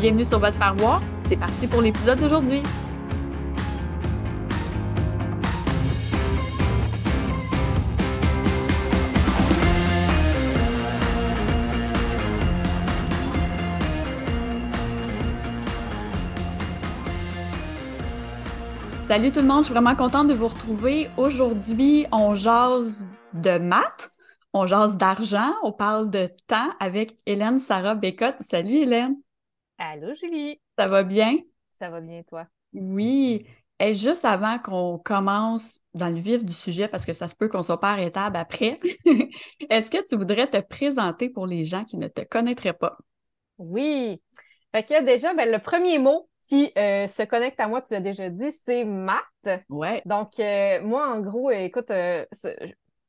Bienvenue sur votre faire voir. C'est parti pour l'épisode d'aujourd'hui. Salut tout le monde, je suis vraiment contente de vous retrouver. Aujourd'hui, on jase de maths, on jase d'argent, on parle de temps avec Hélène Sarah Bécotte. Salut Hélène. Allô Julie. Ça va bien? Ça va bien toi? Oui. Et juste avant qu'on commence dans le vif du sujet, parce que ça se peut qu'on soit pas arrêtable après, est-ce que tu voudrais te présenter pour les gens qui ne te connaîtraient pas? Oui. Fait que déjà, ben, le premier mot qui euh, se connecte à moi, tu l'as déjà dit, c'est maths. Ouais. Donc, euh, moi, en gros, écoute, euh,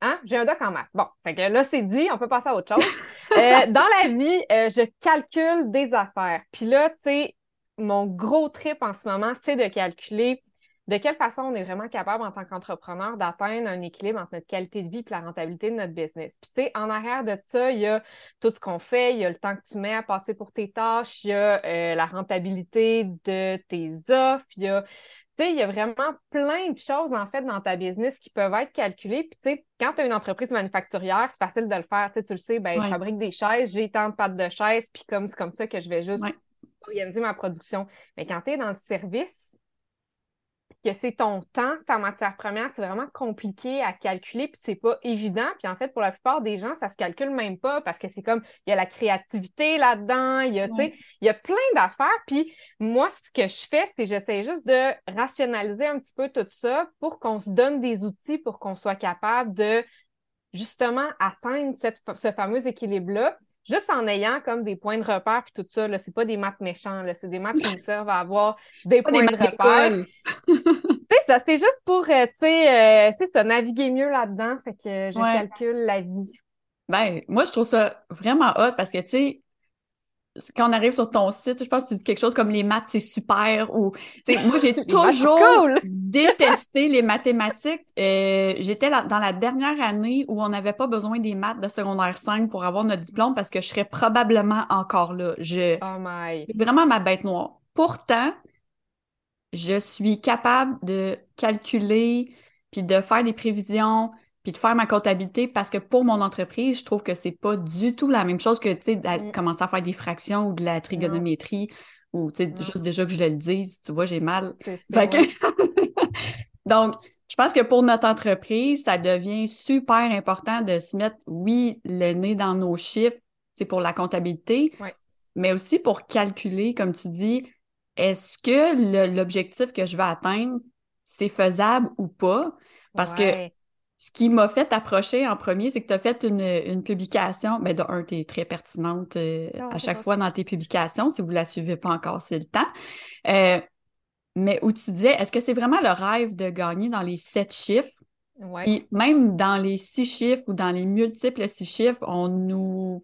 hein, j'ai un doc en maths. Bon, là, c'est dit, on peut passer à autre chose. dans la vie, je calcule des affaires. Puis là, tu sais, mon gros trip en ce moment, c'est de calculer de quelle façon on est vraiment capable en tant qu'entrepreneur d'atteindre un équilibre entre notre qualité de vie et la rentabilité de notre business. Puis tu sais, en arrière de ça, il y a tout ce qu'on fait, il y a le temps que tu mets à passer pour tes tâches, il y a euh, la rentabilité de tes offres, il y a tu sais, il y a vraiment plein de choses, en fait, dans ta business qui peuvent être calculées. Puis, tu sais, quand tu as une entreprise manufacturière, c'est facile de le faire. Tu, sais, tu le sais, ben, je fabrique des chaises, j'ai tant de pattes de chaises, puis comme c'est comme ça que je vais juste organiser ma production. Mais quand tu es dans le service, que c'est ton temps, ta matière première, c'est vraiment compliqué à calculer, puis c'est pas évident. Puis en fait, pour la plupart des gens, ça se calcule même pas parce que c'est comme, il y a la créativité là-dedans, il y a, il y a plein d'affaires. Puis moi, ce que je fais, c'est j'essaie juste de rationaliser un petit peu tout ça pour qu'on se donne des outils pour qu'on soit capable de justement atteindre cette, ce fameux équilibre-là, juste en ayant comme des points de repère puis tout ça. Là, c'est pas des maths méchants, là, c'est des maths qui nous servent à avoir des points de repère. ça, c'est juste pour, euh, tu sais, euh, naviguer mieux là-dedans, fait que je calcule la vie. Ben, moi, je trouve ça vraiment hot parce que, tu sais, quand on arrive sur ton site, je pense que tu dis quelque chose comme les maths, c'est super ou moi j'ai toujours détesté les mathématiques. Euh, j'étais dans la dernière année où on n'avait pas besoin des maths de secondaire 5 pour avoir notre diplôme parce que je serais probablement encore là. Je... Oh my. Vraiment ma bête noire. Pourtant, je suis capable de calculer puis de faire des prévisions puis de faire ma comptabilité parce que pour mon entreprise, je trouve que c'est pas du tout la même chose que, tu sais, mm. commencer à faire des fractions ou de la trigonométrie ou, tu sais, juste déjà que je le dise, tu vois, j'ai mal. Donc, je pense que pour notre entreprise, ça devient super important de se mettre, oui, le nez dans nos chiffres, c'est pour la comptabilité, mais aussi pour calculer, comme tu dis, est-ce que l'objectif que je vais atteindre, c'est faisable ou pas? Parce que ce qui m'a fait approcher en premier, c'est que tu as fait une, publication. Ben, de un, tu es très pertinente euh, ah, à chaque fois dans tes publications. Si vous ne la suivez pas encore, c'est le temps. Euh, mais où tu disais, est-ce que c'est vraiment le rêve de gagner dans les sept chiffres? Puis même dans les six chiffres ou dans les multiples six chiffres, on nous.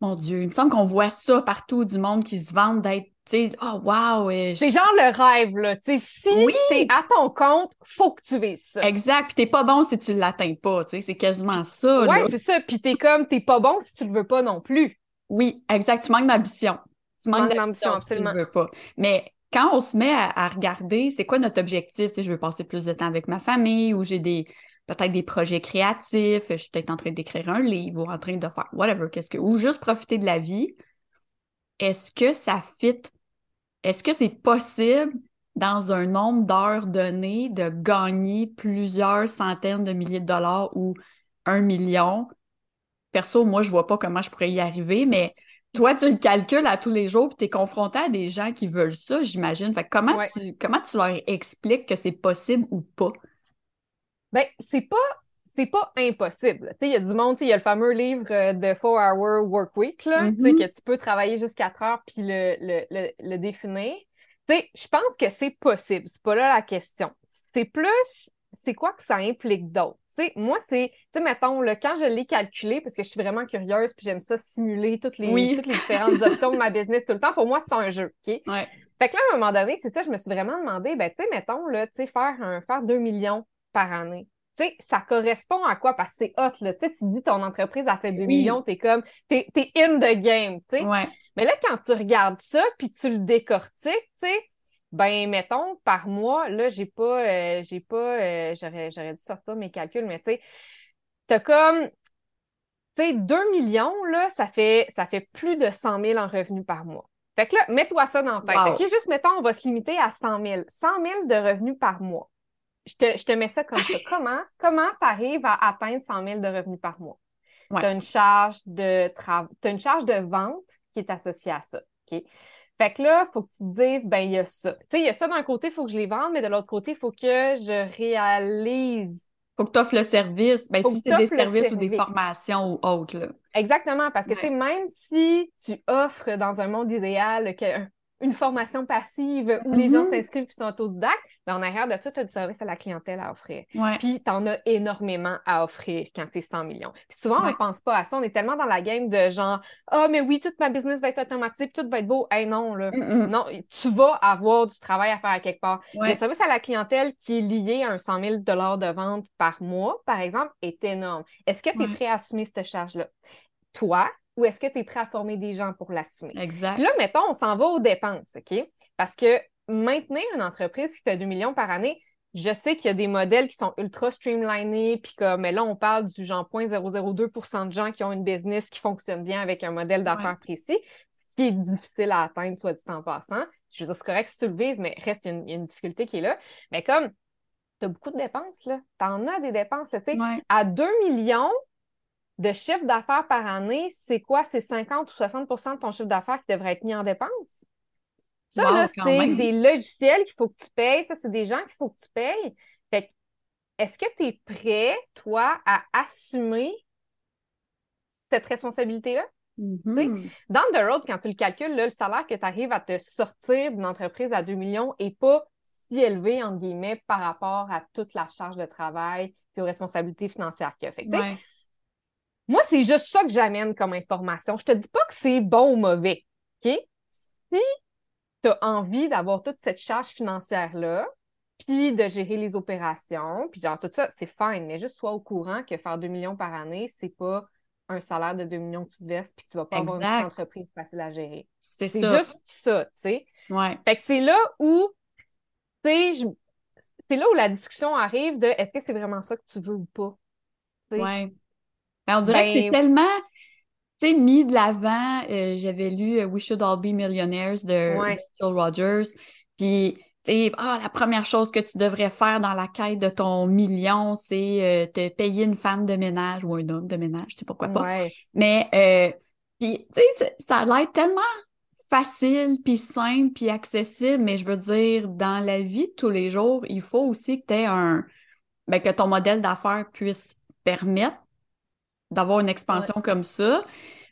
Mon Dieu, il me semble qu'on voit ça partout du monde qui se vendent d'être sais, oh wow! C'est genre le rêve, là. Tu sais, si oui. t'es à ton compte, faut que tu vises ça. Exact. Puis t'es pas bon si tu l'atteins pas. Tu sais, c'est quasiment ça. Ouais, c'est ça. Puis t'es comme, t'es pas bon si tu le veux pas non plus. Oui, exact. Tu manques d'ambition. Tu manques d'ambition si tu le veux pas. Mais quand on se met à, regarder, c'est quoi notre objectif? Tu sais, je veux passer plus de temps avec ma famille ou j'ai des peut-être des projets créatifs, je suis peut-être en train d'écrire un livre ou en train de faire whatever, qu'est-ce que ou juste profiter de la vie est-ce que ça fit est-ce que c'est possible dans un nombre d'heures donné de gagner plusieurs centaines de milliers de dollars ou un million? Perso, moi, je vois pas comment je pourrais y arriver, mais toi, tu le calcules à tous les jours, puis tu es confronté à des gens qui veulent ça, j'imagine. Fait comment, tu, comment tu leur expliques que c'est possible ou pas? Ben, c'est pas c'est pas impossible. Il y a du monde, il y a le fameux livre euh, de 4-Hour Work Week, là, mm-hmm. que tu peux travailler jusqu'à 4 heures puis le, le, le, définir. Je pense que c'est possible. C'est pas là la question. C'est plus, c'est quoi que ça implique d'autre? moi, c'est, tu sais, mettons, le, quand je l'ai calculé, parce que je suis vraiment curieuse, puis j'aime ça simuler toutes les, toutes les différentes options de ma business tout le temps, pour moi, c'est un jeu, OK? Fait que là, à un moment donné, c'est ça, je me suis vraiment demandé, ben, tu sais, mettons, là, tu sais, faire, un, faire 2 millions par année. Tu sais, ça correspond à quoi? Parce que c'est hot, là. Tu sais, tu dis ton entreprise a fait 2 millions, t'es comme, t'es es in the game, tu sais. Mais là, quand tu regardes ça, puis tu le décortiques, tu sais, ben, mettons, par mois, là, j'ai pas, euh, j'ai pas, euh, j'aurais, j'aurais dû sortir mes calculs, mais tu sais, t'as comme, tu sais, 2 millions, là, ça fait, ça fait plus de 100 000 en revenus par mois. Fait que là, mets-toi ça dans la tête. OK, juste, mettons, on va se limiter à 100 000. 100 000 de revenus par mois. Je te, je te mets ça comme ça. comment, comment tu arrives à atteindre 100 000 de revenus par mois? Tu as une charge de travail, une charge de vente qui est associée à ça. OK? Fait que là, il faut que tu te dises, ben, il y a ça. Tu sais, il y a ça d'un côté, il faut que je les vende, mais de l'autre côté, il faut que je réalise. Faut que tu offres le service. Ben, si c'est des services ou des formations ou autres, là. Exactement, parce que, tu sais, même si tu offres dans un monde idéal une formation passive où les gens mm-hmm. s'inscrivent et sont autodidactes, mais en arrière de ça, tu as du service à la clientèle à offrir. Puis tu en as énormément à offrir quand tu es 100 millions. Puis souvent, on ne pense pas à ça. On est tellement dans la game de genre Ah, oh, mais oui, toute ma business va être automatique, tout va être beau. Hey, non, là. Non, tu vas avoir du travail à faire à quelque part. Le service à la clientèle qui est lié à un 100 000 de vente par mois, par exemple, est énorme. Est-ce que tu es prêt à assumer cette charge-là? Toi, ou est-ce que tu es prêt à former des gens pour l'assumer? Exact. là, mettons, on s'en va aux dépenses, OK? Parce que maintenir une entreprise qui fait 2 millions par année, je sais qu'il y a des modèles qui sont ultra streamlinés, puis comme mais là, on parle du genre 0.002 de gens qui ont une business qui fonctionne bien avec un modèle d'affaires précis, ce qui est difficile à atteindre, soit dit en passant. Je veux dire, c'est correct si tu le vises, mais reste, il y, a une, difficulté qui est là. Mais comme tu as beaucoup de dépenses, là. Tu en as des dépenses, tu sais. À 2 millions, de chiffre d'affaires par année, c'est quoi? C'est 50 ou 60% de ton chiffre d'affaires qui devrait être mis en dépenses? Ça, là, c'est des logiciels qu'il faut que tu payes. Ça, c'est des gens qu'il faut que tu payes. Fait est-ce que tu es prêt, toi, à assumer cette responsabilité-là? Mm-hmm. Dans the road, quand tu le calcules, le salaire que tu arrives à te sortir d'une entreprise à 2 millions n'est pas si élevé, entre guillemets, par rapport à toute la charge de travail et aux responsabilités financières qu'il y a. Fait moi, c'est juste ça que j'amène comme information. Je te dis pas que c'est bon ou mauvais. OK? Si tu as envie d'avoir toute cette charge financière-là, puis de gérer les opérations, puis genre tout ça, c'est fine, mais juste sois au courant que faire 2 millions par année, c'est pas un salaire de 2 millions que tu te vestes, puis que tu vas pas avoir une entreprise facile à gérer. C'est ça. C'est juste ça, tu sais. Ouais. Fait que c'est là où, tu sais, c'est là où la discussion arrive de est-ce que c'est vraiment ça que tu veux ou pas? Oui. Ben, on dirait que c'est tellement, mis de l'avant. Euh, j'avais lu euh, We Should All Be Millionaires de Rachel Rogers. Puis, ah, la première chose que tu devrais faire dans la quête de ton million, c'est euh, te payer une femme de ménage ou un homme de ménage, tu sais pourquoi pas. Mais, puis, tu sais, ça a l'air tellement facile, puis simple, puis accessible, mais je veux dire, dans la vie de tous les jours, il faut aussi que tu aies un... Ben, que ton modèle d'affaires puisse permettre d'avoir une expansion comme ça.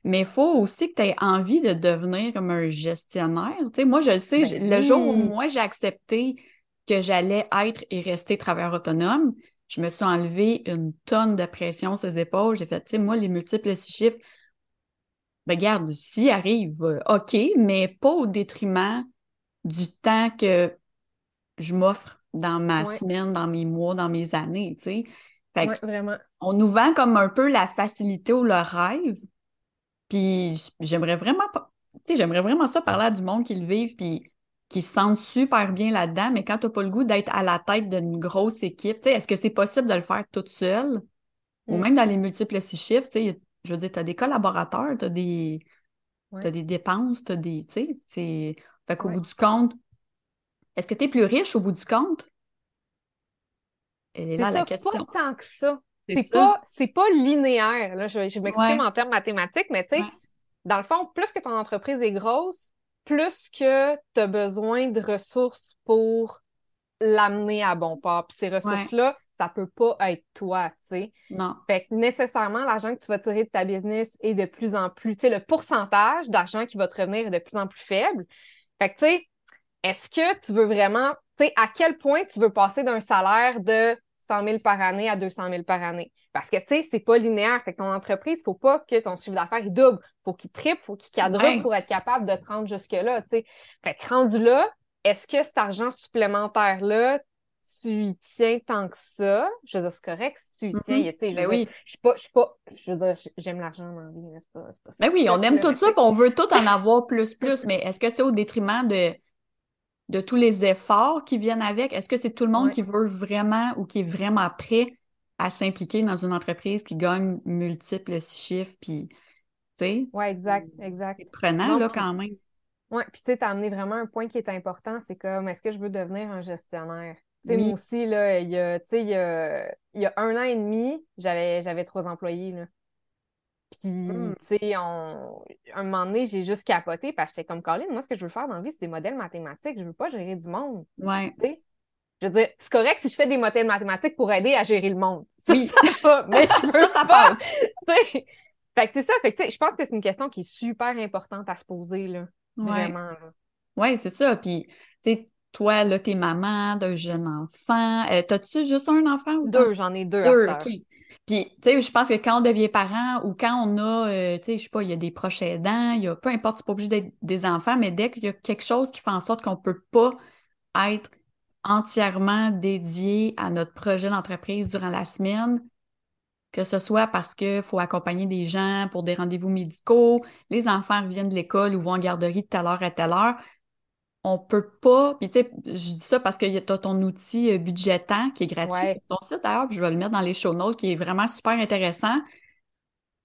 Mais il faut aussi que tu aies envie de devenir comme un gestionnaire. Tu sais, moi, je le sais, ben le jour où moi j'ai accepté que j'allais être et rester travailleur autonome, je me suis enlevé une tonne de pression sur les épaules. J'ai fait, tu sais, moi, les multiples six chiffres, ben, regarde, s'il arrive, euh, OK, mais pas au détriment du temps que je m'offre dans ma semaine, dans mes mois, dans mes années, tu sais. Vraiment. On nous vend comme un peu la facilité ou le rêve. Puis j'aimerais vraiment pas. Tu sais, j'aimerais vraiment ça parler à du monde qui le vivent puis qui se sentent super bien là-dedans, mais quand tu n'as pas le goût d'être à la tête d'une grosse équipe, tu sais, est-ce que c'est possible de le faire toute seule? Ou mm. même dans les multiples six chiffres, tu sais, je veux dire, tu as des collaborateurs, tu as des. des dépenses, tu as des. Tu sais, Fait qu'au bout du compte, est-ce que tu es plus riche au bout du compte? Et là la question. Pas tant que ça. C'est pas, pas linéaire. Là. Je, je m'exprime en termes mathématiques, mais tu sais, dans le fond, plus que ton entreprise est grosse, plus que tu as besoin de ressources pour l'amener à bon port. Puis ces ressources-là, ça peut pas être toi, tu sais. Non. Fait que nécessairement, l'argent que tu vas tirer de ta business est de plus en plus, tu sais, le pourcentage d'argent qui va te revenir est de plus en plus faible. Fait que, tu sais, est-ce que tu veux vraiment, tu sais, à quel point tu veux passer d'un salaire de 100 000 par année à 200 000 par année? Parce que, tu sais, c'est pas linéaire. Fait que ton entreprise, faut pas que ton chiffre d'affaires, il double. Faut qu'il triple, faut qu'il quadruple pour être capable de te rendre jusque-là, tu sais. Fait que rendu là, est-ce que cet argent supplémentaire-là, tu y tiens tant que ça, je veux dire, c'est correct si tu y tiens. Mm-hmm. Tu sais, ben oui. Je suis pas, je suis pas, je veux dire, j'aime l'argent dans la vie, mais c'est pas, pas ça. Ben oui, on aime tout ça, puis on veut tout en avoir plus, plus, mais est-ce que c'est au détriment de, de tous les efforts qui viennent avec? Est-ce que c'est tout le monde qui veut vraiment ou qui est vraiment prêt à s'impliquer dans une entreprise qui gagne multiples chiffres, puis, tu sais? Oui, exact, exact. C'est prenant, là, quand même. Oui, puis tu sais, as amené vraiment un point qui est important, c'est comme, est-ce que je veux devenir un gestionnaire? Tu sais, moi aussi, là, il y a, il y a, il y a un an et demi, j'avais, j'avais trois employés, là. Puis, hmm. tu sais, on... un moment donné, j'ai juste capoté parce que j'étais comme, Colin, moi, ce que je veux faire dans la vie, c'est des modèles mathématiques. Je veux pas gérer du monde. Ouais. Tu sais? Je veux dire, c'est correct si je fais des modèles mathématiques pour aider à gérer le monde. Ça, oui. ça va, mais ça, ça passe. fait que c'est ça. Fait que, je pense que c'est une question qui est super importante à se poser, là. Vraiment, là. Oui, c'est ça. Puis, tu sais, toi, là, t'es maman d'un jeune enfant. Euh, T'as-tu juste un enfant ou deux? j'en ai deux. Deux, OK. Puis, tu sais, je pense que quand on devient parent ou quand on a, euh, tu sais, je sais pas, il y a des proches aidants, il y a, peu importe, c'est pas obligé d'être des enfants, mais dès qu'il y a quelque chose qui fait en sorte qu'on peut pas être entièrement dédié à notre projet d'entreprise durant la semaine, que ce soit parce qu'il faut accompagner des gens pour des rendez-vous médicaux, les enfants reviennent de l'école ou vont en garderie de telle heure à telle heure, on peut pas, puis tu sais, je dis ça parce que tu as ton outil euh, budgétant qui est gratuit sur ton site d'ailleurs, je vais le mettre dans les show notes, qui est vraiment super intéressant.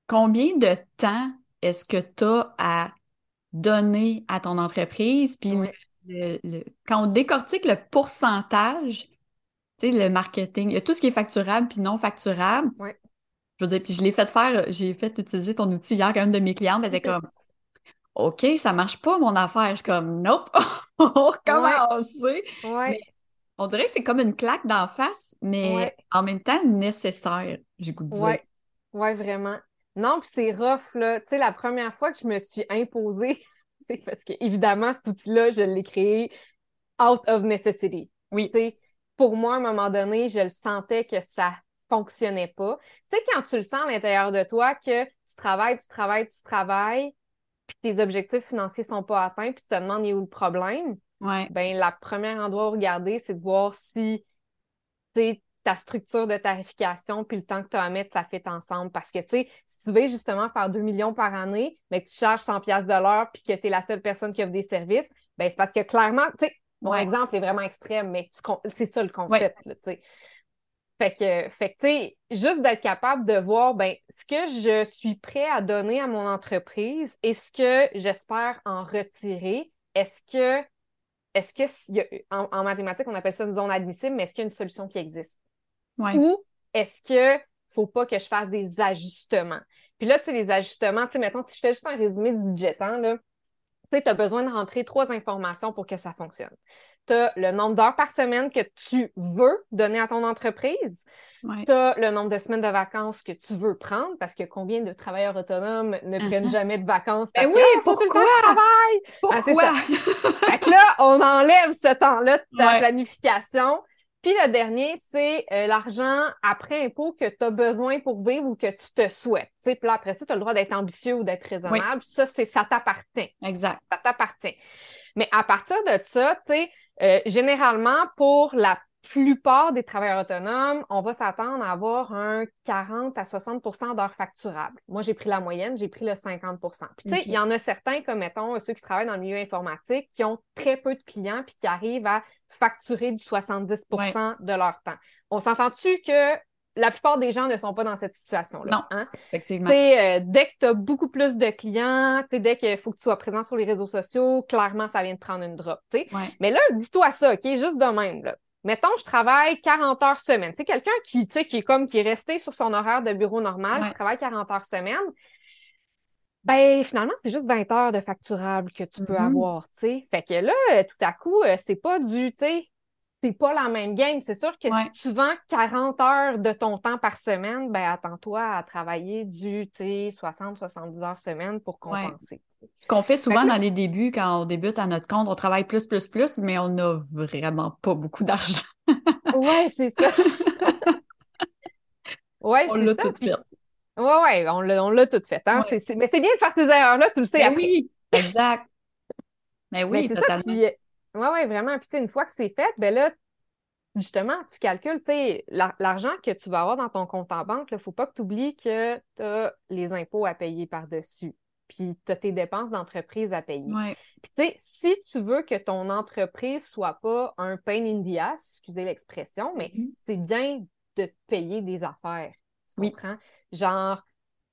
Combien de temps est-ce que tu as à donner à ton entreprise? Puis quand on décortique le pourcentage, tu sais, le marketing, il y a tout ce qui est facturable puis non facturable. Je veux dire, puis je l'ai fait faire, j'ai fait utiliser ton outil hier quand une de mes clientes, elle était comme OK, ça marche pas mon affaire. Je suis comme Nope, on recommence. Ouais. on dirait que c'est comme une claque d'en face, mais en même temps nécessaire, j'ai goût de dire. Ouais vraiment. Non, puis c'est rough, là. Tu sais, la première fois que je me suis imposée, c'est parce que, évidemment, cet outil-là, je l'ai créé out of necessity. Oui. Tu sais, pour moi, à un moment donné, je le sentais que ça fonctionnait pas. Tu sais, quand tu le sens à l'intérieur de toi, que tu travailles, tu travailles, tu travailles, puis tes objectifs financiers sont pas atteints, puis tu te demandes où le problème, ouais. ben la première endroit à regarder, c'est de voir si ta structure de tarification puis le temps que tu as à mettre, ça fait ensemble. Parce que, tu sais, si tu veux justement faire 2 millions par année, mais que tu charges 100 pièces de l'heure puis que tu es la seule personne qui offre des services, ben c'est parce que clairement, tu sais, mon exemple est vraiment extrême, mais c'est ça le concept, tu sais. Fait que, fait que tu sais, juste d'être capable de voir, ben, ce que je suis prêt à donner à mon entreprise, est-ce que j'espère en retirer? Est-ce que, est-ce que, en, mathématiques, on appelle ça une zone admissible, mais est-ce qu'il y a une solution qui existe? Ou est-ce que faut pas que je fasse des ajustements? Puis là, tu sais, les ajustements, tu sais, maintenant, si je fais juste un résumé du budgetant, là, tu sais, tu as besoin de rentrer trois informations pour que ça fonctionne tu as le nombre d'heures par semaine que tu veux donner à ton entreprise. Tu as le nombre de semaines de vacances que tu veux prendre parce que combien de travailleurs autonomes ne prennent uh-huh. jamais de vacances ben parce oui, que, ah, pourquoi? je travaille. Ah, pourquoi? fait que là, on enlève ce temps-là de ta planification. Puis le dernier, c'est euh, l'argent après impôt que tu as besoin pour vivre ou que tu te souhaites. Puis là, après ça, tu as le droit d'être ambitieux ou d'être raisonnable. Ça, c'est ça t'appartient. Exact. Ça t'appartient. Mais à partir de ça, tu sais, euh, généralement, pour la plupart des travailleurs autonomes, on va s'attendre à avoir un 40 à 60% d'heures facturables. Moi, j'ai pris la moyenne, j'ai pris le 50 Puis, tu sais, il y en a certains, comme mettons ceux qui travaillent dans le milieu informatique, qui ont très peu de clients puis qui arrivent à facturer du 70% de leur temps. On s'entend-tu que la plupart des gens ne sont pas dans cette situation-là. Non, hein? effectivement. Euh, dès que tu as beaucoup plus de clients, dès qu'il faut que tu sois présent sur les réseaux sociaux, clairement, ça vient de prendre une drop. Ouais. Mais là, dis-toi ça, OK? Juste de même. Là. Mettons, je travaille 40 heures semaine. Tu quelqu'un qui, qui est comme qui est resté sur son horaire de bureau normal, Ouais. qui travaille 40 heures semaine, ben finalement, c'est juste 20 heures de facturable que tu peux Mhm. avoir. tu sais. Fait que là, tout à coup, euh, c'est pas du, tu sais, c'est pas la même game. C'est sûr que Ouais. si tu vends 40 heures de ton temps par semaine, ben attends-toi à travailler du, tu sais, 60-70 heures semaine pour Ouais. compenser. Ce qu'on fait souvent Fait que- dans les débuts, quand on débute à notre compte, on travaille plus, plus, plus, mais on n'a vraiment pas beaucoup d'argent. Ouais, c'est ça. Ouais, On c'est l'a ça. tout Puis- fait. Ouais, ouais, on l'a, tout fait. Hein? Ouais. Mais c'est bien de faire ces erreurs-là, tu le sais Ben après. oui, exact. Mais Mais oui, c'est ça, totalement. puis, ouais, ouais, vraiment. Puis, tu sais, une fois que c'est fait, ben là, justement, tu calcules, tu sais, la- l'argent que tu vas avoir dans ton compte en banque, il ne faut pas que tu oublies que tu as les impôts à payer par-dessus. Puis, tu as tes dépenses d'entreprise à payer. Ouais. Puis, tu sais, si tu veux que ton entreprise soit pas un pain in the ass, excusez l'expression, mais Mhm. c'est bien de te payer des affaires. Tu Oui. comprends? Genre,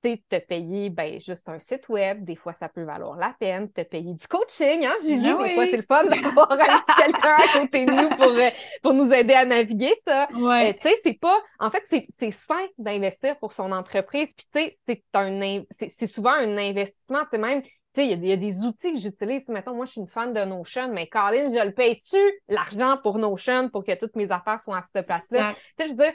sais, te payer ben, juste un site web, des fois ça peut valoir la peine, te payer du coaching, hein, Julie? Ah Des fois, c'est le fun d'avoir un petit quelqu'un à côté de nous pour, euh, pour nous aider à naviguer ça. Ouais. Euh, tu sais, c'est pas. En fait, c'est c'est sain d'investir pour son entreprise. Puis, tu sais, c'est un c'est souvent un investissement. Tu sais, même, il y, a des- il y a des outils que j'utilise. Mettons, moi, je suis une fan de Notion, mais Colin, je le paye-tu l'argent pour Notion pour que toutes mes affaires soient à cette place-là? Exact. Tu sais, je veux dire,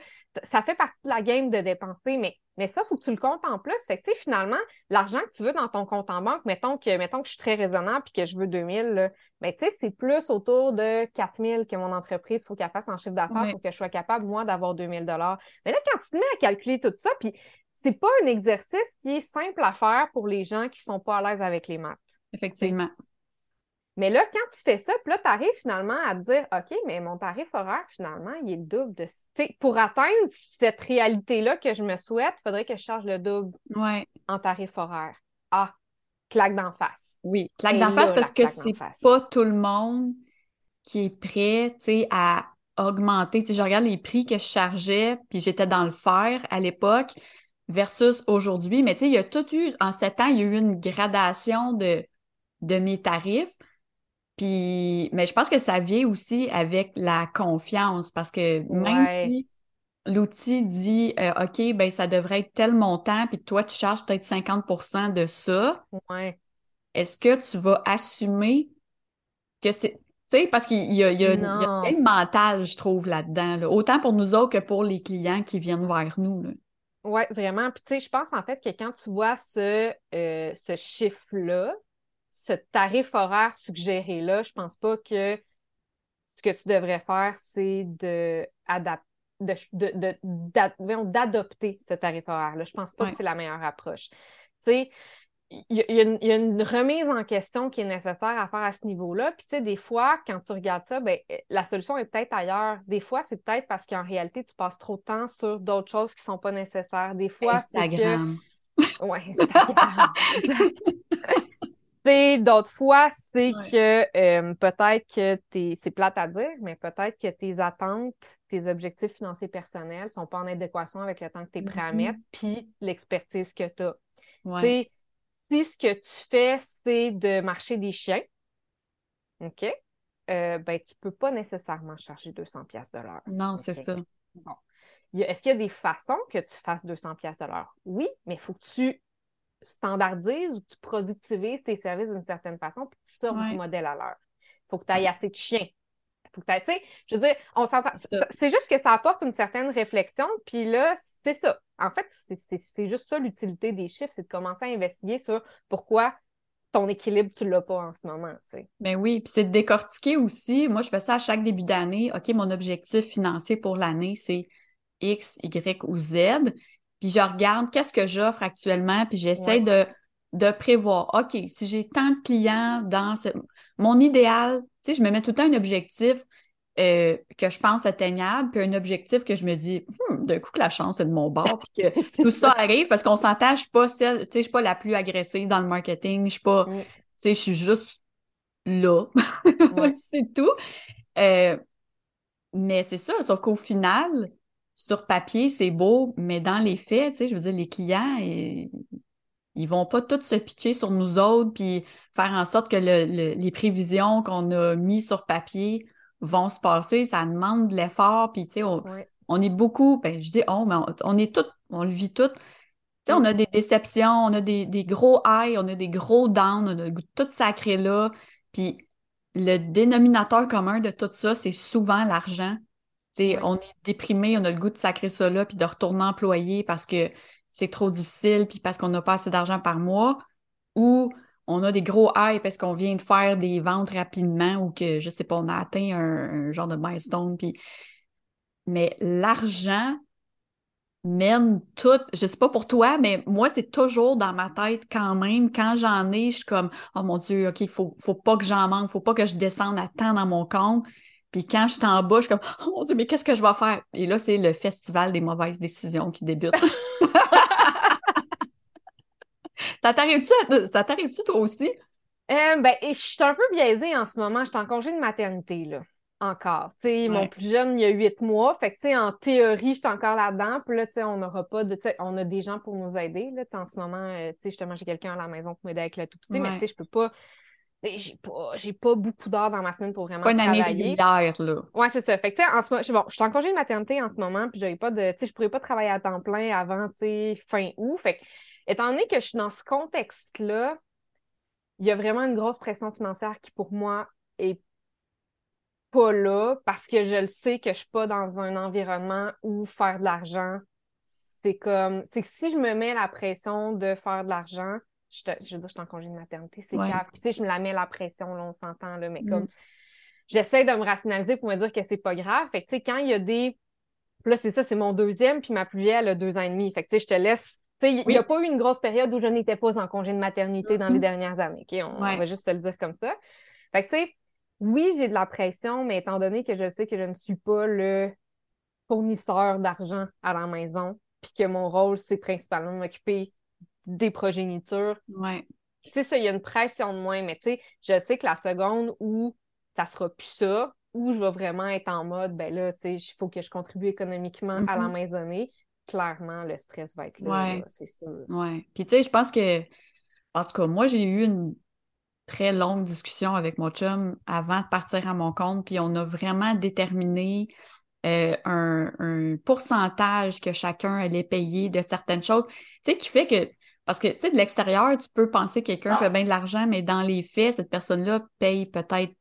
ça fait partie de la game de dépenser, mais, mais ça, il faut que tu le comptes en plus. Fait que, finalement, l'argent que tu veux dans ton compte en banque, mettons que, mettons que je suis très raisonnable puis que je veux 2000, là, ben, tu sais, c'est plus autour de 4000 que mon entreprise, faut qu'elle fasse en chiffre d'affaires Ouais. pour que je sois capable, moi, d'avoir 2000 dollars. Mais là, quand tu te mets à calculer tout ça, puis c'est pas un exercice qui est simple à faire pour les gens qui sont pas à l'aise avec les maths. Effectivement. Mais là, quand tu fais ça, puis là, tu arrives finalement à te dire, OK, mais mon tarif horaire, finalement, il est le double de. Pour atteindre cette réalité-là que je me souhaite, il faudrait que je charge le double Ouais. en tarif horaire. Ah, claque d'en face. Oui. Claque d'en face parce que c'est pas tout le monde qui est prêt, à augmenter. Tu sais, je regarde les prix que je chargeais, puis j'étais dans le fer à l'époque versus aujourd'hui. Mais tu sais, il y a tout eu, en sept ans, il y a eu une gradation de, de mes tarifs. Puis, mais je pense que ça vient aussi avec la confiance parce que même Ouais. si l'outil dit, euh, OK, ben ça devrait être tel montant, puis toi, tu charges peut-être 50% de ça, Ouais. est-ce que tu vas assumer que c'est. Tu sais, parce qu'il y a, il y a, il y mental, je trouve, là-dedans. là. Autant pour nous autres que pour les clients qui viennent vers nous. là. Oui, vraiment. Puis tu sais, je pense en fait que quand tu vois ce, euh, ce chiffre-là, ce tarif horaire suggéré-là, je pense pas que ce que tu devrais faire, c'est de adap- de, de- de- d'a- voyons, d'adopter ce tarif horaire-là. Je pense pas Ouais. que c'est la meilleure approche. Tu sais, il y, a- y une- il y a une remise en question qui est nécessaire à faire à ce niveau-là. Puis, tu sais, des fois, quand tu regardes ça, ben, euh, la solution est peut-être ailleurs. Des fois, c'est peut-être parce qu'en réalité, tu passes trop de temps sur d'autres choses qui sont pas nécessaires. Des fois, c'est que... Instagram. Ouais, Instagram. exact. Tu sais, d'autres fois, c'est Ouais. que euh, peut-être que t'es, c'est plate à dire, mais peut-être que tes attentes, tes objectifs financiers personnels sont pas en adéquation avec le temps que tu es prêt à Mhm. mettre, puis l'expertise que tu as. Ouais. Si ce que tu fais, c'est de marcher des chiens, OK? Euh, ben, tu peux pas nécessairement charger 200 pièces de l'heure. Non, c'est ça. Bon. Est-ce qu'il y a des façons que tu fasses 200 pièces de l'heure? Oui, mais il faut que tu standardises ou que tu productivises tes services d'une certaine façon puis que tu Ouais. du modèle à l'heure. Il faut que tu aies assez de chiens. Faut que tu sais, je veux dire, on s'entend. C'est juste que ça apporte une certaine réflexion, puis là, c'est ça. En fait, c'est- juste ça l'utilité des chiffres, c'est de commencer à investiguer sur pourquoi ton équilibre, tu l'as pas en ce moment. tu sais. Ben oui, puis c'est de décortiquer aussi. Moi, je fais ça à chaque début d'année. OK, mon objectif financier pour l'année, c'est X, Y ou Z. Puis je regarde qu'est-ce que j'offre actuellement, puis j'essaie de, de prévoir. OK, si j'ai tant de clients dans ce... Mon idéal, tu sais, je me mets tout le temps un objectif euh, que je pense atteignable, puis un objectif que je me dis, Hmm, d'un coup que la chance est de mon bord, puis que tout ça arrive parce qu'on s'entend, je suis pas celle, tu sais, je suis pas la plus agressive dans le marketing, je suis pas, Mm. tu sais, je suis juste là. Ouais. c'est tout. Euh, mais c'est ça, sauf qu'au final, sur papier, c'est beau, mais dans les faits, tu sais, je veux dire, les clients, ils, ils vont pas tous se pitcher sur nous autres puis faire en sorte que les prévisions qu'on a mis sur papier vont se passer. Ça demande de l'effort, puis tu sais, on, est beaucoup, ben, je dis on, mais on, est tout, on le vit tout. Tu sais, on a des déceptions, on a des, gros highs, on a des gros downs, on a tout sacré là. Puis le dénominateur commun de tout ça, c'est souvent l'argent. On est déprimé, on a le goût de sacrer ça là, puis de retourner employé parce que c'est trop difficile, puis parce qu'on n'a pas assez d'argent par mois, ou on a des gros highs parce qu'on vient de faire des ventes rapidement ou que, je sais pas, on a atteint un, genre de milestone. Mais l'argent mène tout, je sais pas pour toi, mais moi, c'est toujours dans ma tête quand même. Quand j'en ai, je suis comme, oh mon Dieu, OK, faut, faut pas que j'en manque, faut pas que je descende à temps dans mon compte. Puis quand je suis en bas, je suis comme, oh mon Dieu, mais qu'est-ce que je vais faire? Et là, c'est le festival des mauvaises décisions qui débute. ça t'arrive-tu, toi aussi? Euh, ben, je suis un peu biaisée en ce moment. Je suis en congé de maternité, là. Encore. sais, Mon plus jeune, il y a huit mois. Fait que, en théorie, je suis encore là-dedans. Puis là, on n'aura pas de. On a des gens pour nous aider. Là, en ce moment, euh, justement, j'ai quelqu'un à la maison pour m'aider avec le tout petit. Mais je peux pas j'ai pas, j'ai pas beaucoup d'heures dans ma semaine pour vraiment pas une année régulière, là. Ouais, c'est ça. Fait que, en ce moment, je, bon, je suis en congé de maternité en ce moment, puis j'avais pas de, tu sais, je pourrais pas travailler à temps plein avant, tu sais, fin août. Fait que, étant donné que je suis dans ce contexte-là, il y a vraiment une grosse pression financière qui, pour moi, est pas là parce que je le sais que je suis pas dans un environnement où faire de l'argent, c'est comme, c'est que si je me mets la pression de faire de l'argent, je, te, je veux dire, je suis en congé de maternité, c'est grave. tu sais, je me la mets la pression, là, on s'entend, là, mais comme, mm. j'essaie de me rationaliser pour me dire que c'est pas grave. Fait que, tu sais, quand il y a des. là, c'est ça, c'est mon deuxième, puis ma plus vieille, elle a deux ans et demi. Fait que, tu sais, je te laisse. Il n'y a pas eu une grosse période où je n'étais pas en congé de maternité dans les mm-hmm. dernières années. On, va juste se le dire comme ça. Fait que, tu sais, oui, j'ai de la pression, mais étant donné que je sais que je ne suis pas le fournisseur d'argent à la maison, puis que mon rôle, c'est principalement de m'occuper des progénitures. Ouais. Tu sais, ça, il y a une pression de moins, mais tu sais, je sais que la seconde où ça sera plus ça, où je vais vraiment être en mode, ben là, tu sais, il faut que je contribue économiquement à la mm-hmm. maisonnée, clairement, le stress va être là, c'est sûr. Ouais. Puis tu sais, je pense que, en tout cas, moi, j'ai eu une très longue discussion avec mon chum avant de partir à mon compte, puis on a vraiment déterminé euh, un, un, pourcentage que chacun allait payer de certaines choses, tu sais, qui fait que parce que, tu sais, de l'extérieur, tu peux penser que quelqu'un fait bien de l'argent, mais dans les faits, cette personne-là paye peut-être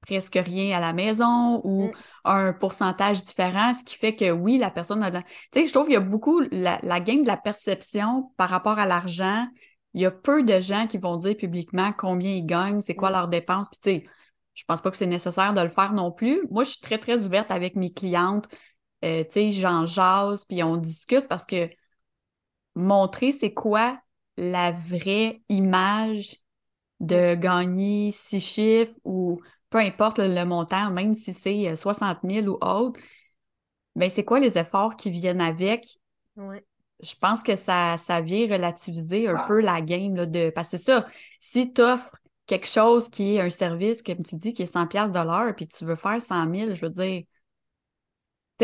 presque rien à la maison ou mm. un pourcentage différent, ce qui fait que oui, la personne a de Tu sais, je trouve qu'il y a beaucoup la, la game de la perception par rapport à l'argent. Il y a peu de gens qui vont dire publiquement combien ils gagnent, c'est quoi mm. leurs dépenses. Puis, tu sais, je pense pas que c'est nécessaire de le faire non plus. Moi, je suis très, très ouverte avec mes clientes. Euh, tu sais, j'en jase, puis on discute parce que montrer c'est quoi la vraie image de gagner six chiffres ou peu importe le, montant, même si c'est 60 euh, 000 ou autre, ben, c'est quoi les efforts qui viennent avec? Je pense que ça, ça vient relativiser un peu la game là, de. Parce que c'est ça, si tu offres quelque chose qui est un service, comme tu dis, qui est 100$ de l'heure, puis tu veux faire 100 000, je veux dire,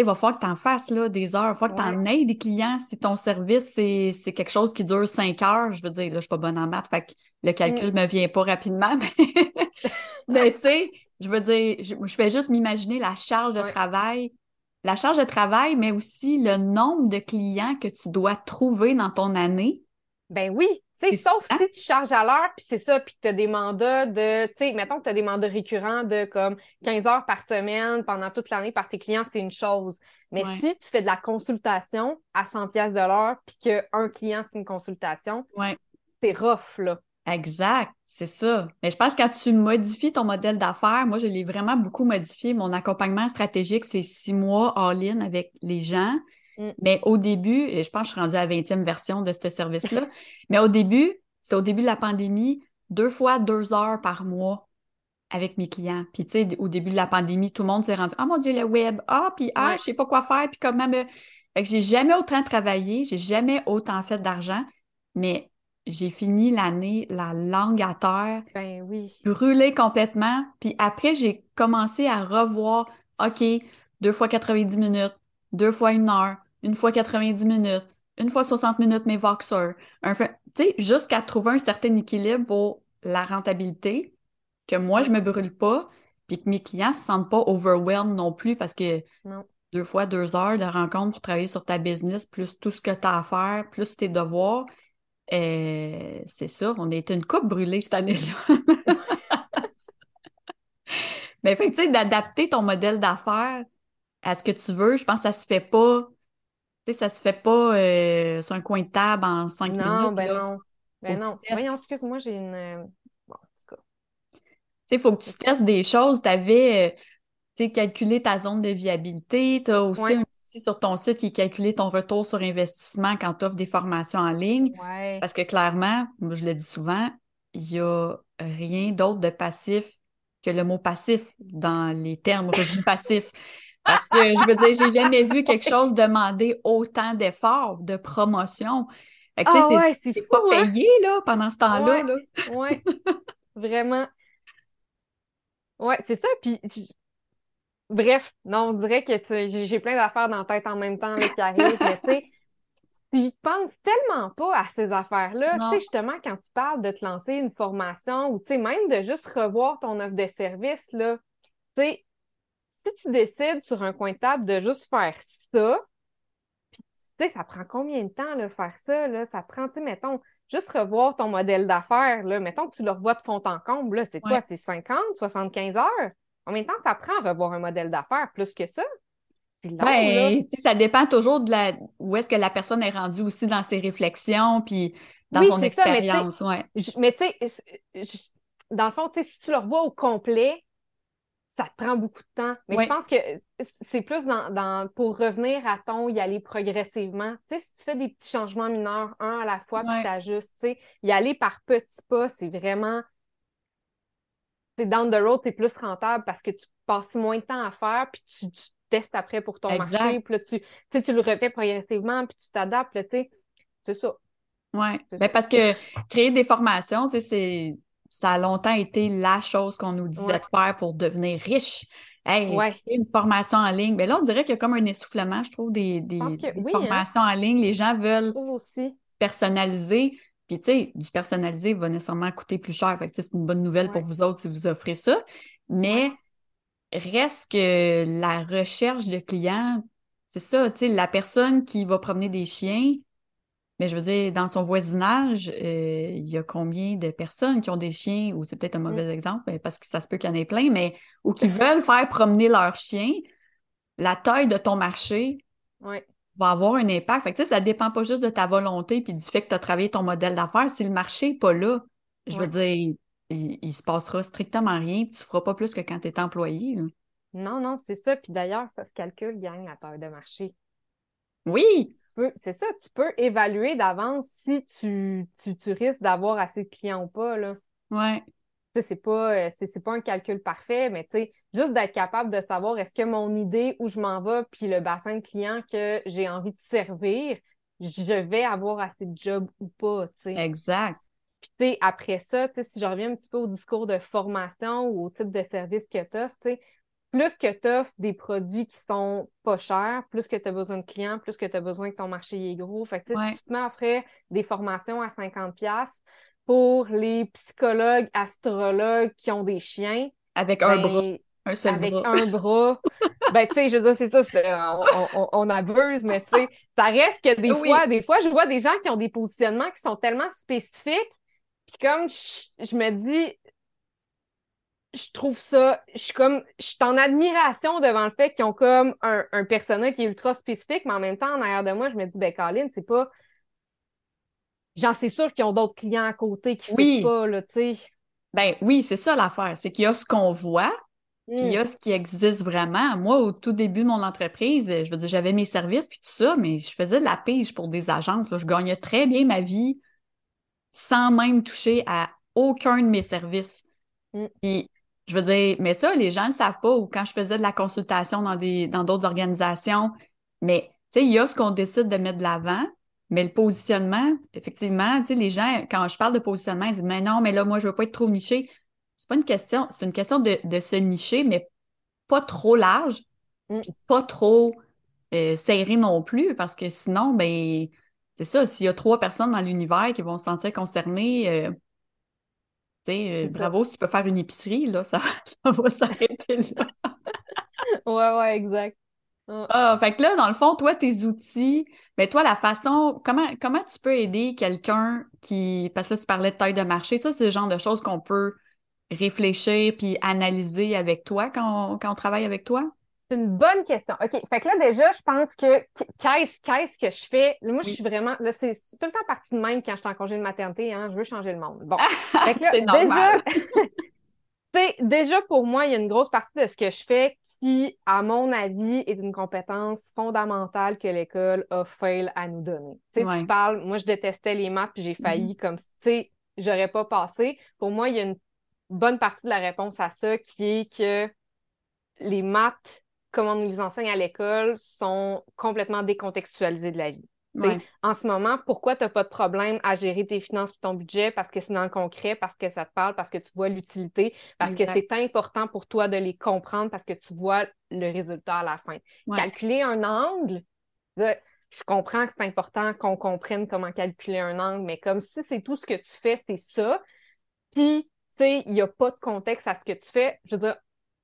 il va falloir que tu en fasses là, des heures, il va falloir que tu en aies des clients. Si ton service, c'est quelque chose qui dure cinq heures, je veux dire, là, je suis pas bonne en maths, fait que le calcul ne mm. me vient pas rapidement, mais, tu sais, je veux dire, je, je fais juste m'imaginer la charge de travail, la charge de travail, mais aussi le nombre de clients que tu dois trouver dans ton année. Ben oui, sais, sauf si tu charges à l'heure, puis c'est ça, puis que tu as des mandats de, tu sais, mettons que tu as des mandats récurrents de comme 15 heures par semaine pendant toute l'année par tes clients, c'est une chose. Mais si tu fais de la consultation à 100 pièces de l'heure, puis qu'un client, c'est une consultation, c'est rough, là. Exact, c'est ça. Mais je pense que quand tu modifies ton modèle d'affaires, moi, je l'ai vraiment beaucoup modifié. Mon accompagnement stratégique, c'est six mois all-in avec les gens. Mm. Mais au début, et je pense que je suis rendue à la 20e version de ce service-là, mais au début, c'est au début de la pandémie, deux fois deux heures par mois avec mes clients. Puis, tu sais, au début de la pandémie, tout le monde s'est rendu « Ah, mon Dieu, le web! Ah, puis ah, je sais pas quoi faire, puis comment me... » Fait que j'ai jamais autant travaillé, j'ai jamais autant fait d'argent, mais j'ai fini l'année la langue à terre, ben oui. brûlée complètement. Puis après, j'ai commencé à revoir, OK, deux fois 90 minutes, deux fois une heure, une fois 90 minutes, une fois 60 minutes mes Voxer. Tu sais, jusqu'à trouver un certain équilibre pour la rentabilité, que moi, je me brûle pas, puis que mes clients ne se sentent pas overwhelmed non plus parce que deux fois deux heures de rencontre pour travailler sur ta business, plus tout ce que tu as à faire, plus tes devoirs, euh, c'est ça, on a été une coupe brûlée cette année-là. Mais fait tu sais, d'adapter ton modèle d'affaires à ce que tu veux, je pense que ça se fait pas. Tu sais, ça se fait pas euh, sur un coin de table en cinq minutes. Non, ben non. Ben non. Voyons, excuse-moi, j'ai une. Euh, bon, en tout cas. Tu sais, il faut que tu testes des choses. Tu avais, euh, tu sais, calculé ta zone de viabilité. Tu as aussi un sur ton site qui calcule ton retour sur investissement quand tu offres des formations en ligne. Ouais. Parce que clairement, je le dis souvent, il n'y a rien d'autre de passif que le mot passif dans les termes revenus passifs. Parce que je veux dire, j'ai jamais vu quelque chose demander autant d'efforts, de promotion. Fait que, ah ouais, c'est pas hein? payé là, pendant ce temps-là. Ouais, vraiment. Ouais, c'est ça. Puis, bref, non, on dirait que j'ai plein d'affaires dans la tête en même temps là, qui arrivent. mais tu sais, tu penses tellement pas à ces affaires-là. Tu sais, justement, quand tu parles de te lancer une formation ou, tu sais, même de juste revoir ton offre de service, là, tu sais, si tu décides sur un coin de table de juste faire ça, puis, tu sais, ça prend combien de temps, là, faire ça, là? Ça prend, tu sais, mettons, juste revoir ton modèle d'affaires, là, mettons que tu le revois de fond en comble, là, c'est quoi? C'est 50, 75 heures? En même temps, ça prend à revoir un modèle d'affaires plus que ça? Ben, ça dépend toujours de la où est-ce que la personne est rendue aussi dans ses réflexions puis dans son expérience. mais tu sais, dans le fond, si tu le revois au complet, ça te prend beaucoup de temps. Mais je pense que c'est plus dans, pour revenir à ton y aller progressivement. Tu sais, si tu fais des petits changements mineurs, un à la fois, puis tu ajustes, tu sais, y aller par petits pas, c'est vraiment. C'est down the road, c'est plus rentable parce que tu passes moins de temps à faire, puis tu testes après pour ton marché, puis là, tu, tu le refais progressivement, puis tu t'adaptes, tu sais, c'est ça. Oui, ben parce que créer des formations, tu sais, ça a longtemps été la chose qu'on nous disait de faire pour devenir riche. Hey, une formation en ligne. Mais ben là, on dirait qu'il y a comme un essoufflement, je trouve, des, des, hein. formations en ligne. Les gens veulent personnaliser. Puis, tu sais, du personnalisé va nécessairement coûter plus cher. Fait que, c'est une bonne nouvelle pour vous autres si vous offrez ça. Mais reste que la recherche de clients, c'est ça, tu sais, la personne qui va promener des chiens, mais je veux dire, dans son voisinage, euh, il y a combien de personnes qui ont des chiens, ou c'est peut-être un mauvais mm. exemple, parce que ça se peut qu'il y en ait plein, mais ou qui veulent faire promener leurs chiens, la taille de ton marché va avoir un impact. Fait que, ça dépend pas juste de ta volonté puis du fait que tu as travaillé ton modèle d'affaires. Si le marché n'est pas là, je veux dire, il, il, se passera strictement rien, tu feras pas plus que quand tu es employé. Non, non, c'est ça. Puis d'ailleurs, ça se calcule, gagne la taille de marché. Oui! C'est ça, tu peux évaluer d'avance si tu, tu, risques d'avoir assez de clients ou pas. Là. Ouais. C'est pas, euh, c'est pas un calcul parfait, mais juste d'être capable de savoir est-ce que mon idée où je m'en vais, puis le bassin de clients que j'ai envie de servir, je vais avoir assez de jobs ou pas. Exact. Puis, après ça, si je reviens un petit peu au discours de formation ou au type de service que tu offres, plus que tu offres des produits qui sont pas chers, plus que tu as besoin de clients, plus que tu as besoin que ton marché est gros. Fait que, si tu te mets après des formations à 50$ pour les psychologues, astrologues qui ont des chiens. Avec un ben, bras. Un seul avec bras. un bras. ben, tu sais, je veux dire, c'est ça, on, on, abuse, mais tu sais, ça reste que des fois, des fois, je vois des gens qui ont des positionnements qui sont tellement spécifiques puis comme je, me dis, je trouve ça, je suis comme, je suis en admiration devant le fait qu'ils ont comme un, un, personnage qui est ultra spécifique, mais en même temps, en arrière de moi, je me dis, ben, Colin, c'est pas. J'en sais sûr qu'ils ont d'autres clients à côté qui ne font pas, là, tu sais. Ben oui, c'est ça l'affaire. C'est qu'il y a ce qu'on voit, puis il y a hmm. ce qui existe vraiment. Moi, au tout début de mon entreprise, je veux dire, j'avais mes services puis tout ça, mais je faisais de la pige pour des agences. Je gagnais très bien ma vie sans même toucher à aucun de mes services. Mm. Puis, je veux dire, mais ça, les gens ne le savent pas, ou quand je faisais de la consultation dans des dans d'autres organisations, mais tu sais, il y a ce qu'on décide de mettre de l'avant, mais le positionnement, effectivement, tu sais, les gens, quand je parle de positionnement, ils disent, mais non, mais là, moi, je veux pas être trop niché. C'est pas une question, c'est une question de, se nicher, mais pas trop large, mm. pas trop euh, serré non plus, parce que sinon, ben, c'est ça, s'il y a trois personnes dans l'univers qui vont se sentir concernées, euh, tu sais, bravo, si tu peux faire une épicerie, là, ça, ça va s'arrêter là. ouais, ouais, exact. Ah, fait que là, dans le fond, toi, tes outils, mais toi, la façon, comment, comment tu peux aider quelqu'un qui, parce que là, tu parlais de taille de marché, ça, c'est le genre de choses qu'on peut réfléchir puis analyser avec toi quand on, quand on travaille avec toi? C'est une bonne question. OK. Fait que là, déjà, je pense que qu'est-ce, qu'est-ce que je fais? Moi, je suis vraiment. Là, c'est tout le temps partie de même quand je suis en congé de maternité, hein. Je veux changer le monde. Bon. fait que là, c'est normal. Déjà, déjà, pour moi, il y a une grosse partie de ce que je fais qui, à mon avis, est une compétence fondamentale que l'école a fail à nous donner. Tu sais, tu parles, moi, je détestais les maths, puis j'ai failli comme, tu sais, j'aurais pas passé. Pour moi, il y a une bonne partie de la réponse à ça qui est que les maths, comme on nous les enseigne à l'école, sont complètement décontextualisées de la vie. En ce moment, pourquoi tu n'as pas de problème à gérer tes finances et ton budget? Parce que c'est dans le concret, parce que ça te parle, parce que tu vois l'utilité, parce que c'est important pour toi de les comprendre, parce que tu vois le résultat à la fin. Calculer un angle, je comprends que c'est important qu'on comprenne comment calculer un angle, mais comme si c'est tout ce que tu fais, c'est ça. Puis, tu sais, il n'y a pas de contexte à ce que tu fais. Je veux dire,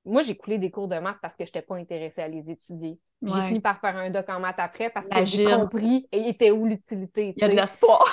moi, j'ai coulé des cours de maths parce que je n'étais pas intéressée à les étudier. J'ai fini par faire un doc en maths après parce que j'ai compris et était où l'utilité. Il y a de l'espoir.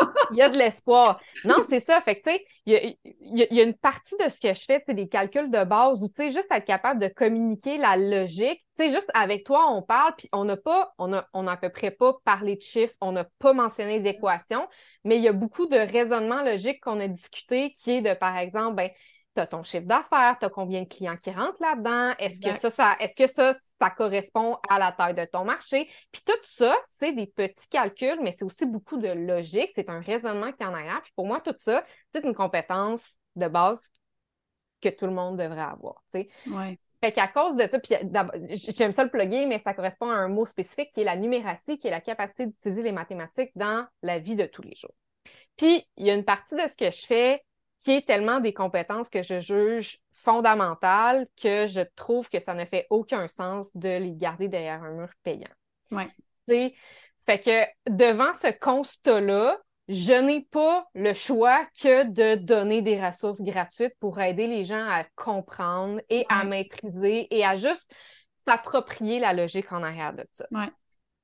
il y a de l'espoir. Non, c'est ça. Fait que, tu sais, il y a, une partie de ce que je fais, c'est des calculs de base où, tu sais, juste être capable de communiquer la logique. Tu sais, juste avec toi, on parle, puis on n'a pas, on a, on a à peu près pas parlé de chiffres, on n'a pas mentionné d'équations, mais il y a beaucoup de raisonnements logiques qu'on a discuté qui est de, par exemple, ben, tu as ton chiffre d'affaires, tu as combien de clients qui rentrent là-dedans, est-ce que ça, ça est-ce que ça, ça correspond à la taille de ton marché? Puis tout ça, c'est des petits calculs, mais c'est aussi beaucoup de logique, c'est un raisonnement qui en arrière. Puis pour moi, tout ça, c'est une compétence de base que tout le monde devrait avoir. Tu Ouais. Fait qu'à cause de ça, puis j'aime ça le plugger, mais ça correspond à un mot spécifique qui est la numératie, qui est la capacité d'utiliser les mathématiques dans la vie de tous les jours. Puis, il y a une partie de ce que je fais qui est tellement des compétences que je juge fondamentales que je trouve que ça ne fait aucun sens de les garder derrière un mur payant. Ouais. fait que devant ce constat-là, je n'ai pas le choix que de donner des ressources gratuites pour aider les gens à comprendre et à maîtriser et à juste s'approprier la logique en arrière de ça. Ouais.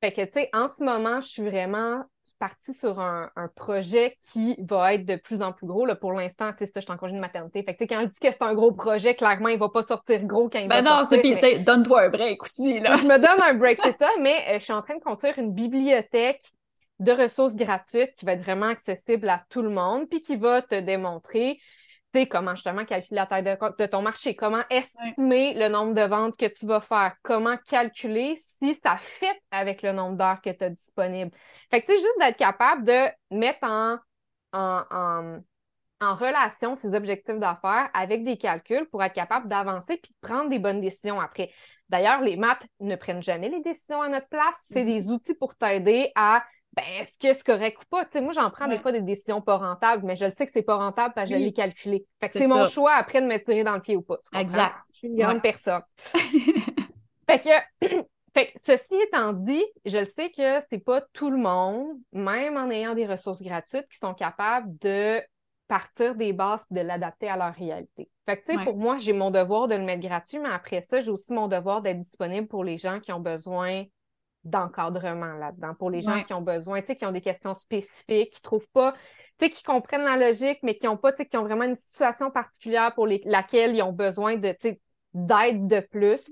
Fait que, tu sais, en ce moment, je suis vraiment partie sur un, projet qui va être de plus en plus gros. Là, pour l'instant, c'est ça, je suis en congé de maternité. Fait que, quand je dis que c'est un gros projet, clairement, il va pas sortir gros quand il ben va non, c'est puis donne-toi un break aussi. Là. je me donne un break, c'est ça, mais euh, je suis en train de construire une bibliothèque de ressources gratuites qui va être vraiment accessible à tout le monde, puis qui va te démontrer sais, comment justement calculer la taille de, ton marché, comment estimer le nombre de ventes que tu vas faire, comment calculer si ça fit avec le nombre d'heures que tu as disponible? Fait que tu sais, juste d'être capable de mettre en, en, en, relation ces objectifs d'affaires avec des calculs pour être capable d'avancer puis de prendre des bonnes décisions après. D'ailleurs, les maths ne prennent jamais les décisions à notre place. C'est mm-hmm. des outils pour t'aider à ben, est-ce que c'est correct ou pas? moi, j'en prends des fois des décisions pas rentables, mais je le sais que c'est pas rentable parce que je l'ai calculé. Fait que c'est mon choix après de me tirer dans le pied ou pas. Exact. Je suis une grande personne. fait que, fait ceci étant dit, je le sais que c'est pas tout le monde, même en ayant des ressources gratuites, qui sont capables de partir des bases et de l'adapter à leur réalité. Fait que, tu sais, pour moi, j'ai mon devoir de le mettre gratuit, mais après ça, j'ai aussi mon devoir d'être disponible pour les gens qui ont besoin d'encadrement là-dedans pour les gens qui ont besoin, tu sais, qui ont des questions spécifiques, qui trouvent pas, tu sais, qui comprennent la logique, mais qui ont pas, tu sais, qui ont vraiment une situation particulière pour laquelle ils ont besoin de, tu sais, d'aide de plus.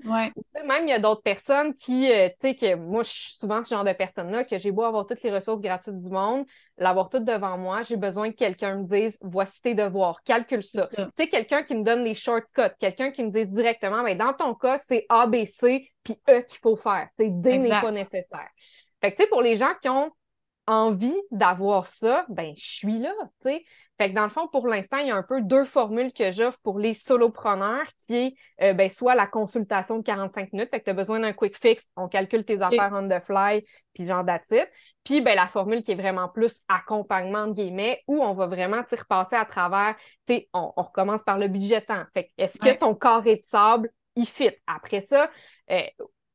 Même il y a d'autres personnes qui, euh, tu sais, que moi, je suis souvent ce genre de personne-là, que j'ai beau avoir toutes les ressources gratuites du monde, l'avoir tout devant moi, j'ai besoin que quelqu'un me dise, voici tes devoirs, calcule ça. Tu sais, quelqu'un qui me donne les shortcuts, quelqu'un qui me dise directement, mais dans ton cas, c'est A, B, C, puis E qu'il faut faire. C'est D n'est pas nécessaire. Fait que, tu sais, pour les gens qui ont envie d'avoir ça, ben je suis là, tu sais. Fait que dans le fond, pour l'instant, il y a un peu deux formules que j'offre pour les solopreneurs, qui est euh, ben, soit la consultation de 45 minutes, fait que tu as besoin d'un quick fix, on calcule tes affaires on the fly, puis genre d'attitude. Puis ben, la formule qui est vraiment plus accompagnement de guillemets, où on va vraiment repasser à travers, tu sais, on, recommence par le budget temps. Fait que est-ce que ton carré de sable, il fit? Après ça, euh,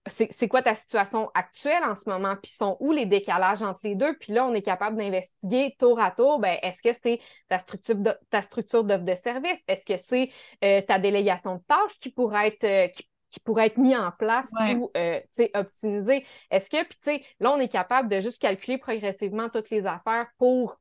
c'est quoi ta situation actuelle en ce moment, puis sont où les décalages entre les deux, puis là, on est capable d'investiguer tour à tour, ben, est-ce que c'est ta structure de, ta structure d'offre de service, est-ce que c'est euh, ta délégation de tâches qui pourrait être euh, qui, pourrait être mis en place ou euh, optimisé. Est-ce que, puis tu sais, là, on est capable de juste calculer progressivement toutes les affaires pour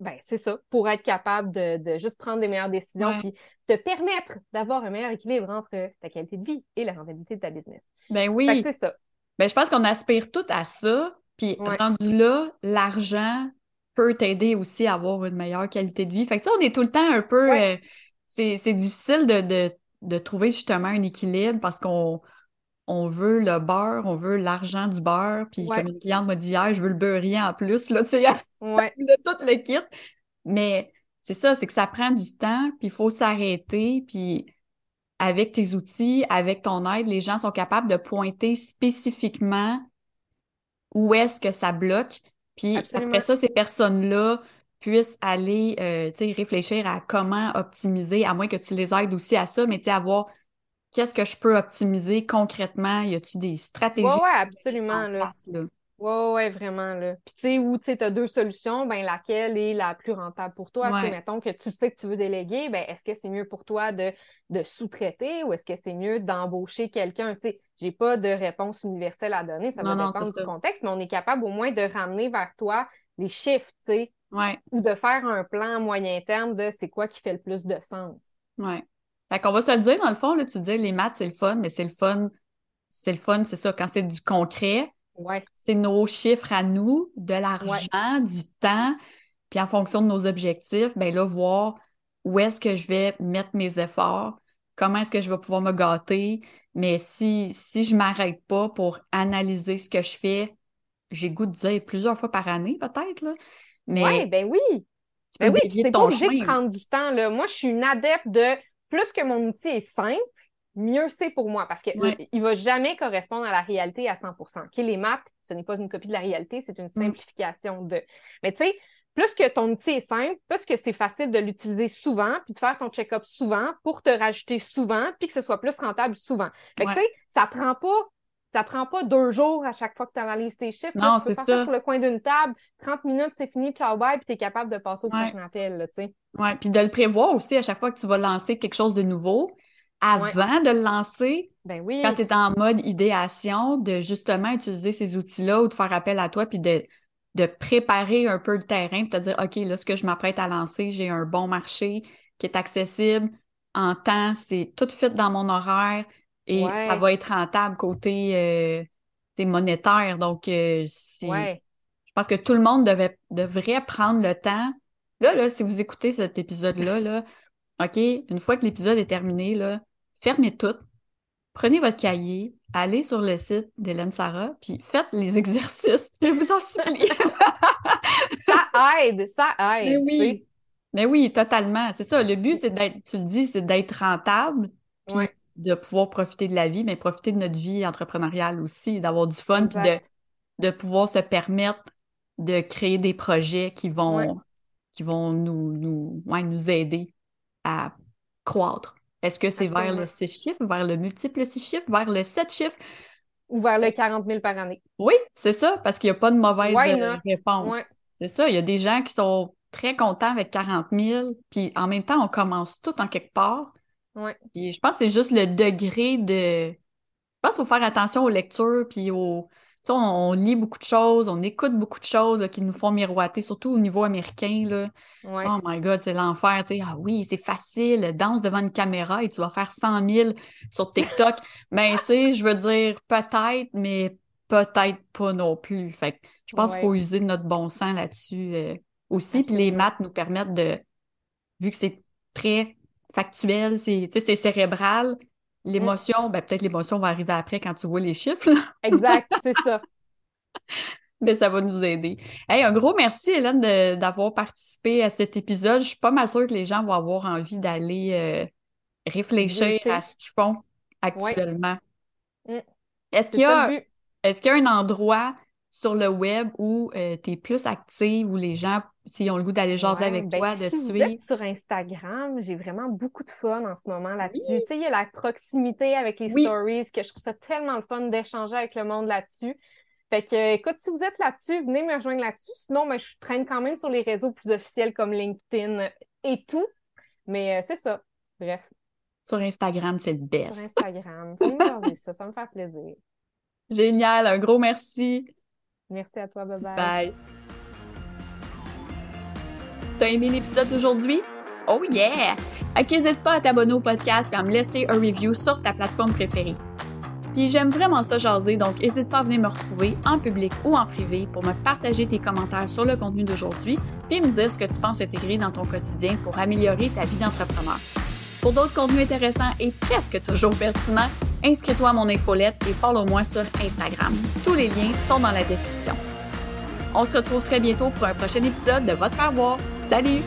ben, c'est ça, pour être capable de, juste prendre des meilleures décisions puis te permettre d'avoir un meilleur équilibre entre ta qualité de vie et la rentabilité de ta business. Ben oui. c'est ça. Ben, je pense qu'on aspire tout à ça. Puis rendu là, l'argent peut t'aider aussi à avoir une meilleure qualité de vie. Fait que, on est tout le temps un peu. Euh, c'est difficile de, de, trouver justement un équilibre parce qu'on on veut le beurre, on veut l'argent du beurre. Puis comme une cliente m'a dit hier, je veux le beurrier en plus, là, tu sais, de tout le kit. Mais c'est ça, c'est que ça prend du temps, puis il faut s'arrêter, puis avec tes outils, avec ton aide, les gens sont capables de pointer spécifiquement où est-ce que ça bloque. Puis après ça, ces personnes-là puissent aller euh, réfléchir à comment optimiser, à moins que tu les aides aussi à ça, mais tu sais, avoir qu'est-ce que je peux optimiser concrètement? Y a-t-il des stratégies? Oui, ouais, absolument. Là. Oui, ouais, vraiment. Là. Puis, tu sais, où tu as deux solutions, ben laquelle est la plus rentable pour toi? sais, Mettons que tu sais que tu veux déléguer, ben est-ce que c'est mieux pour toi de, de sous-traiter ou est-ce que c'est mieux d'embaucher quelqu'un? Tu sais, j'ai pas de réponse universelle à donner, ça va dépendre du contexte, mais on est capable au moins de ramener vers toi les chiffres, tu sais, ou de faire un plan moyen terme de c'est quoi qui fait le plus de sens. Oui. Fait qu'on va se le dire, dans le fond, là, tu dis les maths, c'est le fun, mais c'est le fun, c'est le fun, c'est ça, quand c'est du concret. Ouais. C'est nos chiffres à nous, de l'argent, du temps, puis en fonction de nos objectifs, ben là, voir où est-ce que je vais mettre mes efforts, comment est-ce que je vais pouvoir me gâter. Mais si, si je m'arrête pas pour analyser ce que je fais, j'ai goût de dire plusieurs fois par année, peut-être. Mais ouais, ben oui. Ben oui, c'est pas obligé de prendre du temps, là. Moi, je suis une adepte de plus que mon outil est simple, mieux c'est pour moi parce qu'il ne va jamais correspondre à la réalité à 100% Les maths, ce n'est pas une copie de la réalité, c'est une mm. simplification de. Mais tu sais, plus que ton outil est simple, plus que c'est facile de l'utiliser souvent, puis de faire ton check-up souvent pour te rajouter souvent, puis que ce soit plus rentable souvent. Fait que tu sais, ça prend pas ça prend pas deux jours à chaque fois que tu analyses tes chiffres. Non, c'est ça. ça sur le coin d'une table, 30 minutes, c'est fini, ciao bye, puis tu es capable de passer au prochain appel, tu sais. Oui, puis de le prévoir aussi à chaque fois que tu vas lancer quelque chose de nouveau, avant de le lancer, ben oui. quand tu es en mode idéation, de justement utiliser ces outils-là ou de faire appel à toi, puis de, de préparer un peu le terrain, puis te dire, OK, là, ce que je m'apprête à lancer, j'ai un bon marché qui est accessible en temps, c'est tout fait dans mon horaire, et ça va être rentable côté euh, monétaire. Donc, euh, je pense que tout le monde devait, devrait prendre le temps. Là, là, si vous écoutez cet épisode-là, là, OK, une fois que l'épisode est terminé, là, fermez tout, prenez votre cahier, allez sur le site d'Hélène Sarah, puis faites les exercices. Je vous en supplie. ça aide, ça aide. Mais oui. Mais oui, totalement. C'est ça. Le but, c'est d'être, tu le dis, c'est d'être rentable. Puis de pouvoir profiter de la vie, mais profiter de notre vie entrepreneuriale aussi, d'avoir du fun, puis de, de pouvoir se permettre de créer des projets qui vont, qui vont nous, nous, nous aider à croître. Est-ce que c'est vers le 6 chiffres, vers le multiple 6 chiffres, vers le 7 chiffres? Ou vers le 40 000 par année? Oui, c'est ça, parce qu'il n'y a pas de mauvaise euh, réponse. C'est ça, il y a des gens qui sont très contents avec 40 000, puis en même temps, on commence tout en quelque part. Ouais. Puis je pense que c'est juste le degré de. Je pense qu'il faut faire attention aux lectures, puis au. Tu sais, on, lit beaucoup de choses, on écoute beaucoup de choses qui nous font miroiter, surtout au niveau américain. Là. Oh my God, c'est l'enfer. Tu sais, ah oui, c'est facile, danse devant une caméra et tu vas faire 100 000 sur TikTok. ben, tu sais, je veux dire, peut-être, mais peut-être pas non plus. Fait que je pense qu'il faut user notre bon sens là-dessus euh, aussi. Puis les maths nous permettent de, vu que c'est très factuel, c'est cérébral. L'émotion, ben, peut-être l'émotion va arriver après quand tu vois les chiffres. Exact, c'est ça. Mais ça va nous aider. Hey, un gros merci, Hélène, d'avoir participé à cet épisode. Je suis pas mal sûre que les gens vont avoir envie d'aller euh, réfléchir à ce qu'ils font actuellement. Mm. Est-ce qu'il y, a, est qu'il y a un endroit sur le web où euh, tu es plus active, où les gens, s'ils ont le goût d'aller jaser avec ben, toi, de si tuer? Sur Instagram, j'ai vraiment beaucoup de fun en ce moment là-dessus. Tu sais, il y a la proximité avec les stories, que je trouve ça tellement le fun d'échanger avec le monde là-dessus. Fait que, écoute, si vous êtes là-dessus, venez me rejoindre là-dessus. Sinon, ben, je traîne quand même sur les réseaux plus officiels comme LinkedIn et tout. Mais euh, c'est ça. Bref. Sur Instagram, c'est le best. Sur Instagram. ça, ça me fait plaisir. Génial. Un gros merci. Merci à toi. Bye bye. Bye. T'as aimé l'épisode d'aujourd'hui? Oh yeah! N'hésite pas à t'abonner au podcast et à me laisser un review sur ta plateforme préférée. Puis j'aime vraiment ça jaser, donc n'hésite pas à venir me retrouver en public ou en privé pour me partager tes commentaires sur le contenu d'aujourd'hui, puis me dire ce que tu penses intégrer dans ton quotidien pour améliorer ta vie d'entrepreneur. Pour d'autres contenus intéressants et presque toujours pertinents, inscris-toi à mon infolette et follow-moi sur Instagram. Tous les liens sont dans la description. On se retrouve très bientôt pour un prochain épisode de Votre Faire Salut!